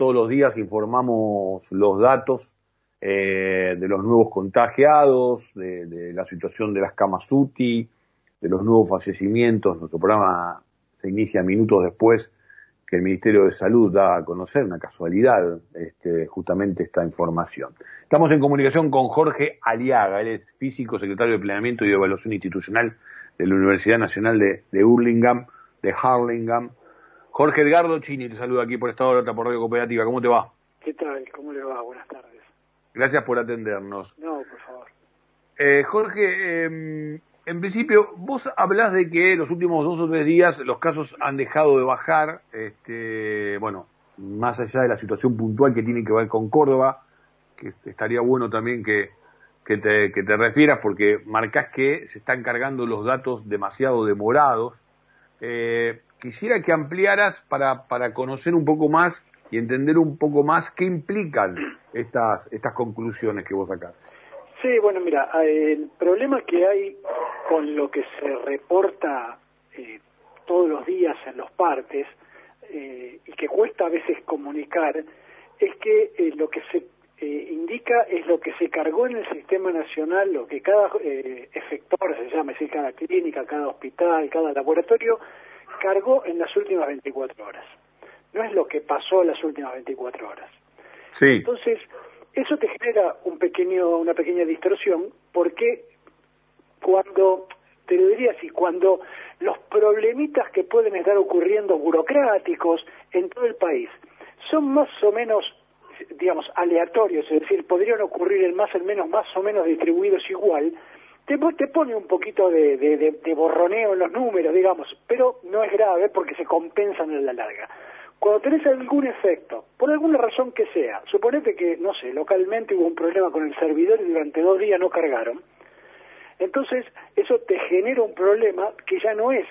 todos los días informamos los datos eh, de los nuevos contagiados, de, la situación de las camas UTI, de los nuevos fallecimientos. Nuestro programa se inicia minutos después que el Ministerio de Salud da a conocer, una casualidad, este, justamente esta información. Estamos en comunicación con Jorge Aliaga, él es físico, secretario de Planeamiento y Evaluación Institucional de la Universidad Nacional de, de Hurlingham, de Harlingham. Jorge Edgardo Chini te saluda aquí por Estado de Alerta por Radio Cooperativa. ¿Cómo te va? ¿Qué tal? ¿Cómo le va? Buenas tardes. Gracias por atendernos. No, por favor. Eh, Jorge, em, en principio, vos hablás de que los últimos dos o tres días los casos han dejado de bajar, este, bueno, más allá de la situación puntual que tiene que ver con Córdoba, que estaría bueno también que, que, te, que te refieras porque marcás que se están cargando los datos demasiado demorados. Eh, quisiera que ampliaras para, para conocer un poco más y entender un poco más qué implican estas, estas conclusiones que vos sacás. Sí, bueno, mira, el problema que hay con lo que se reporta eh, todos los días en los partes eh, y que cuesta a veces comunicar es que eh, lo que se indica es lo que se cargó en el sistema nacional, lo que cada efector, se llama, es decir, cada clínica, cada hospital, cada laboratorio, cargó en las últimas 24 horas no es lo que pasó en las últimas 24 horas. Sí. Entonces, eso te genera un pequeño, una pequeña distorsión porque cuando, te lo diría así, cuando los problemitas que pueden estar ocurriendo burocráticos en todo el país son más o menos digamos, aleatorios, es decir, podrían ocurrir en más, en menos, más o menos distribuidos igual, te, pone un poquito de, borroneo en los números, digamos, pero no es grave porque se compensan en la larga. Cuando tenés algún efecto, por alguna razón que sea, suponete que, no sé, localmente hubo un problema con el servidor y durante dos días no cargaron, entonces eso te genera un problema que ya no es,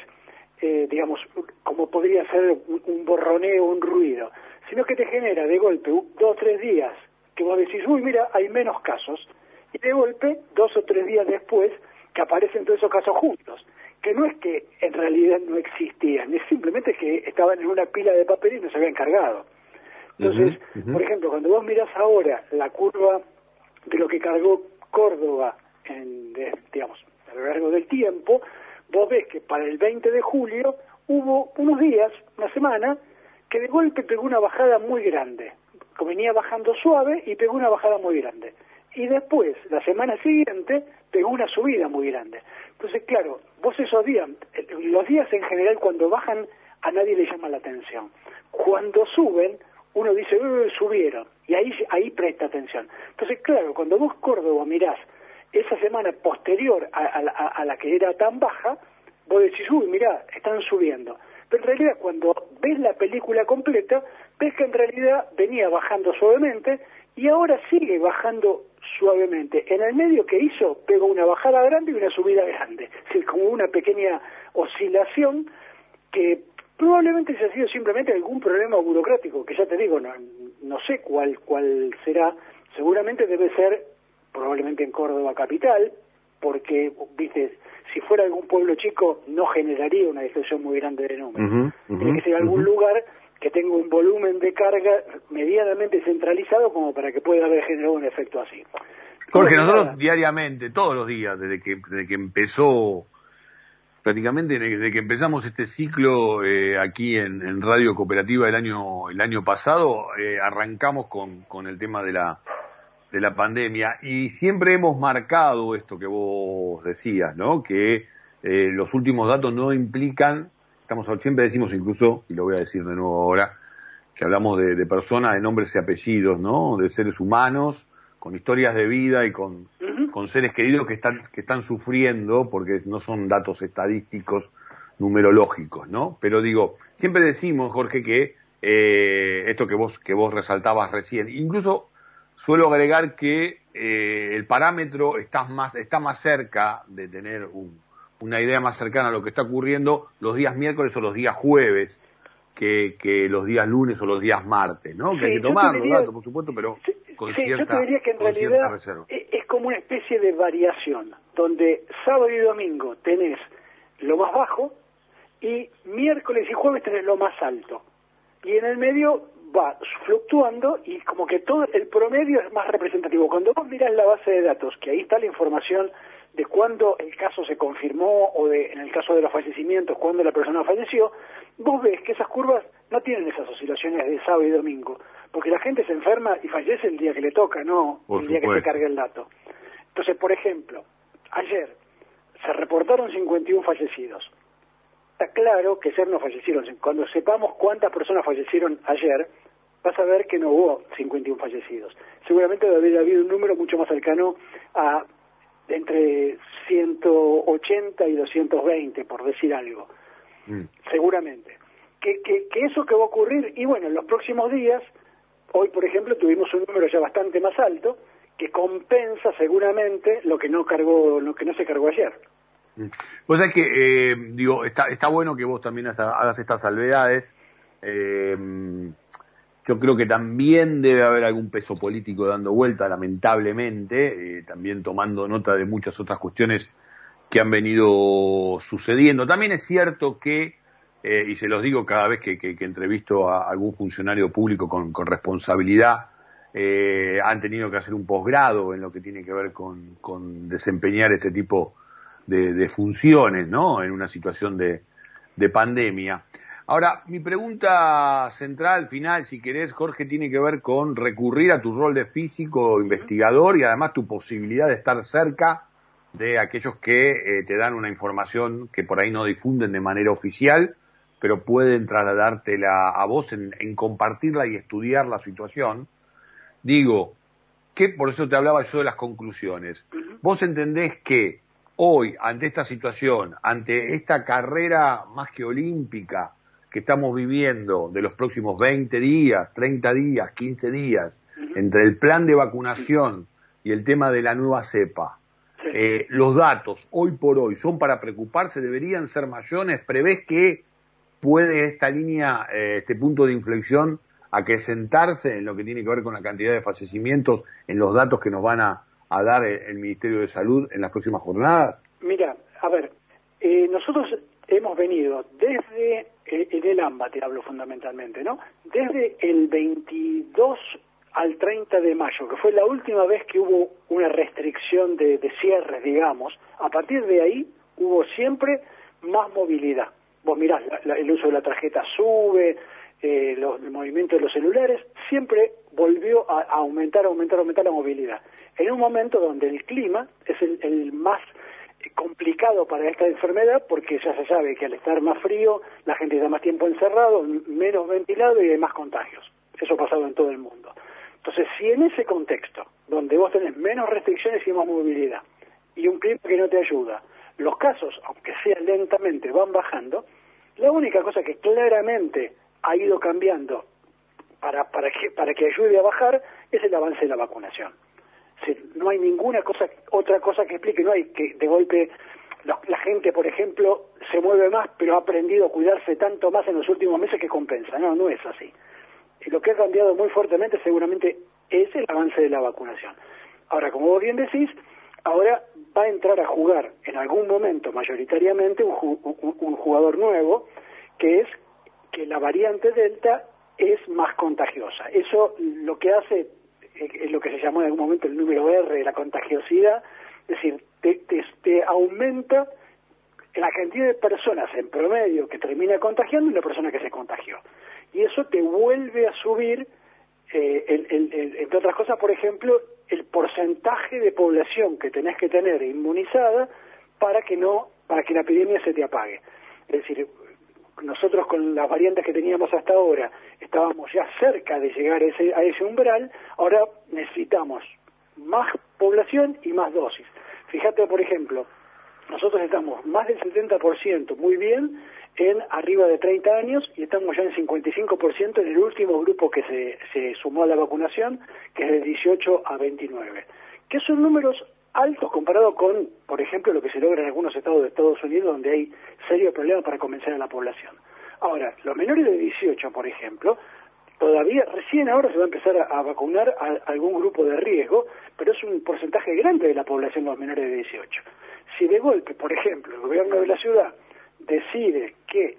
eh, digamos, como podría ser un, borroneo, un ruido, sino que te genera de golpe dos o tres días que vos decís, uy, mira, hay menos casos, y de golpe, dos o tres días después, que aparecen todos esos casos juntos que no es que en realidad no existían, es simplemente que estaban en una pila de papel y no se habían cargado. Entonces, por ejemplo, cuando vos mirás ahora la curva de lo que cargó Córdoba, en, digamos, a lo largo del tiempo, vos ves que para el 20 de julio hubo unos días, una semana, que de golpe pegó una bajada muy grande. Venía bajando suave y pegó una bajada muy grande. Y después, la semana siguiente, pegó una subida muy grande. Entonces, claro, vos esos días, eh, los días en general cuando bajan a nadie le llama la atención. Cuando suben, uno dice, subieron, y ahí, ahí presta atención. Entonces, claro, cuando vos Córdoba mirás esa semana posterior a, la que era tan baja, vos decís, uy, mirá, están subiendo. Pero en realidad cuando ves la película completa, ves que en realidad venía bajando suavemente y ahora sigue bajando suavemente. En el medio que hizo, pegó una bajada grande y una subida grande. Es como una pequeña oscilación que probablemente se ha sido simplemente algún problema burocrático, que ya te digo, no, no sé cuál, cuál será. Seguramente debe ser probablemente en Córdoba capital, porque, viste, si fuera algún pueblo chico no generaría una distorsión muy grande de números. Tiene que ser algún lugar que tenga un volumen de carga medianamente centralizado como para que pueda haber generado un efecto así. Jorge, nosotros diariamente, todos los días, desde que, desde que empezó, prácticamente desde que empezamos este ciclo eh, aquí en, Radio Cooperativa el año, el año pasado, eh, arrancamos con, con el tema de la, de la pandemia y siempre hemos marcado esto que vos decías, ¿no? Que eh, los últimos datos no implican estamos siempre decimos incluso, y lo voy a decir de nuevo ahora, que hablamos de, personas, de nombres y apellidos, ¿no? De seres humanos, con historias de vida y con, con seres queridos que están, que están sufriendo, porque no son datos estadísticos numerológicos, ¿no? Pero digo, siempre decimos, Jorge, que eh, esto que vos, que vos resaltabas recién, incluso suelo agregar que eh, el parámetro está más, está más cerca de tener un, una idea más cercana a lo que está ocurriendo los días miércoles o los días jueves que, que los días lunes o los días martes, ¿no? que hay que tomar los datos, por supuesto, pero con cierta, yo te diría que en realidad es como una especie de variación, donde sábado y domingo tenés lo más bajo y miércoles y jueves tenés lo más alto. Y en el medio va fluctuando y como que todo el promedio es más representativo. Cuando vos miras la base de datos, que ahí está la información de cuándo el caso se confirmó o de, en el caso de los fallecimientos, cuándo la persona falleció, vos ves que esas curvas no tienen esas oscilaciones de sábado y domingo, porque la gente se enferma y fallece el día que le toca, no el día que se carga el dato. Entonces, por ejemplo, ayer se reportaron 51 fallecidos. Está claro que ayer no fallecieron. Cuando sepamos cuántas personas fallecieron ayer, vas a ver que no hubo 51 fallecidos. Seguramente debe haber habido un número mucho más cercano a entre 180 y 220, por decir algo. Mm. Seguramente. Que, que, que eso que va a ocurrir, y bueno, en los próximos días, hoy por ejemplo tuvimos un número ya bastante más alto, que compensa seguramente lo que no cargó, lo que no se cargó ayer. Pues es que, eh, digo, está, está bueno que vos también hagas estas salvedades. Eh, yo creo que también debe haber algún peso político dando vuelta, lamentablemente, eh, también tomando nota de muchas otras cuestiones que han venido sucediendo. También es cierto que, y se los digo cada vez que, entrevisto a algún funcionario público con, responsabilidad, eh, han tenido que hacer un posgrado en lo que tiene que ver con, desempeñar este tipo de, funciones, ¿no? En una situación de pandemia. Ahora, mi pregunta central, final, si querés, Jorge, tiene que ver con recurrir a tu rol de físico investigador y además tu posibilidad de estar cerca de aquellos que eh, te dan una información que por ahí no difunden de manera oficial, pero pueden trasladártela a vos en, en compartirla y estudiar la situación Digo, que por eso te hablaba yo de las conclusiones. Vos entendés que hoy, ante esta situación, ante esta carrera más que olímpica que estamos viviendo de los próximos 20 días, 30 días, 15 días, entre el plan de vacunación y el tema de la nueva cepa, eh, los datos hoy por hoy son para preocuparse, deberían ser mayores, prevés que puede esta línea, eh, este punto de inflexión acrecentarse en lo que tiene que ver con la cantidad de fallecimientos en los datos que nos van a, dar el, Ministerio de Salud en las próximas jornadas? Mira, a ver, eh, nosotros hemos venido desde, eh, en el AMBA te hablo fundamentalmente, ¿no? Desde el 22 al 30 de mayo, que fue la última vez que hubo una restricción de, cierres, digamos, a partir de ahí hubo siempre más movilidad. Vos mirás, el uso de la tarjeta sube, eh, los, el movimiento de los celulares, siempre volvió a, aumentar, aumentar, aumentar la movilidad. En un momento donde el clima es el, más para esta enfermedad porque ya se sabe que al estar más frío la gente está más tiempo encerrado, menos ventilado y hay más contagios. Eso ha pasado en todo el mundo. Entonces, si en ese contexto, donde vos tenés menos restricciones y más movilidad, y un clima que no te ayuda, los casos, aunque sea lentamente, van bajando, la única cosa que claramente ha ido cambiando para, para, que, para que ayude a bajar es el avance de la vacunación. no hay ninguna cosa, otra cosa que explique, no hay que de golpe la, gente, por ejemplo, se mueve más, pero ha aprendido a cuidarse tanto más en los últimos meses que compensa. No, no es así. Y lo que ha cambiado muy fuertemente seguramente es el avance de la vacunación. Ahora, como vos bien decís, ahora va a entrar a jugar en algún momento mayoritariamente un, jugador nuevo, que es que la variante Delta es más contagiosa. Eso lo que hace eh, es lo que se llamó en algún momento el número R la contagiosidad, es decir, te, aumenta la cantidad de personas en promedio que termina contagiando y la persona que se contagió. Y eso te vuelve a subir, eh, entre otras cosas, por ejemplo, el porcentaje de población que tenés que tener inmunizada para que no, para que la epidemia se te apague. Es decir, nosotros con las variantes que teníamos hasta ahora estábamos ya cerca de llegar a ese, a ese umbral, ahora necesitamos más población y más dosis. Fíjate, por ejemplo, nosotros estamos más del 70% muy bien en arriba de 30 años y estamos ya en 55% en el último grupo que se, se sumó a la vacunación, que es de 18 a 29. Que son números altos comparado con, por ejemplo, lo que se logra en algunos estados de Estados Unidos donde hay serios problemas para convencer a la población. Ahora, los menores de 18, por ejemplo, todavía, recién ahora se va a empezar a, vacunar a, algún grupo de riesgo, pero es un porcentaje grande de la población los menores de 18. Si de golpe, por ejemplo, el gobierno de la ciudad decide que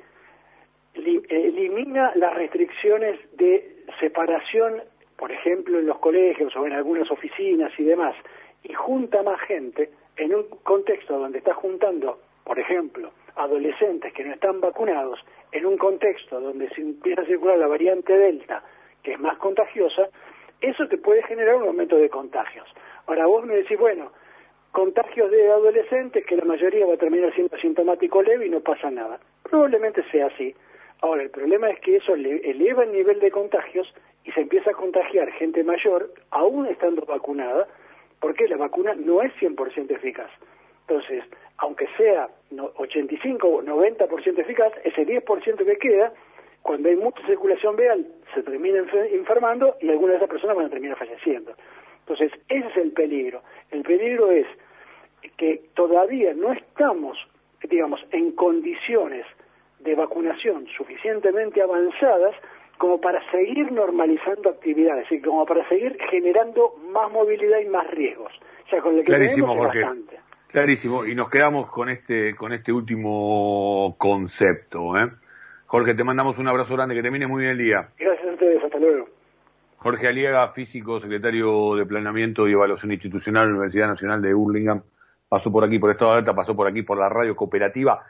elimina las restricciones de separación, por ejemplo, en los colegios o en algunas oficinas y demás, y junta más gente en un contexto donde está juntando, por ejemplo, adolescentes que no están vacunados, en un contexto donde se empieza a circular la variante Delta, que es más contagiosa, eso te puede generar un aumento de contagios. Ahora vos me decís, bueno, contagios de adolescentes que la mayoría va a terminar siendo asintomático leve y no pasa nada. Probablemente sea así. Ahora, el problema es que eso eleva el nivel de contagios y se empieza a contagiar gente mayor, aún estando vacunada, porque la vacuna no es 100% eficaz. Entonces, aunque sea 85 o 90% eficaz, ese 10% que queda, cuando hay mucha circulación vial, se termina enfermando y algunas de esas personas van a terminar falleciendo. Entonces, ese es el peligro. El peligro es que todavía no estamos, digamos, en condiciones de vacunación suficientemente avanzadas como para seguir normalizando actividades y como para seguir generando más movilidad y más riesgos. O sea, con el que Clarísimo, bastante. Clarísimo, y nos quedamos con este, con este último concepto. ¿eh? Jorge, te mandamos un abrazo grande, que termine muy bien el día. Gracias a ustedes, hasta luego. Jorge Aliaga, físico, secretario de Planeamiento y Evaluación Institucional de la Universidad Nacional de Hurlingham, pasó por aquí por Estado de Alta, pasó por aquí por la radio cooperativa.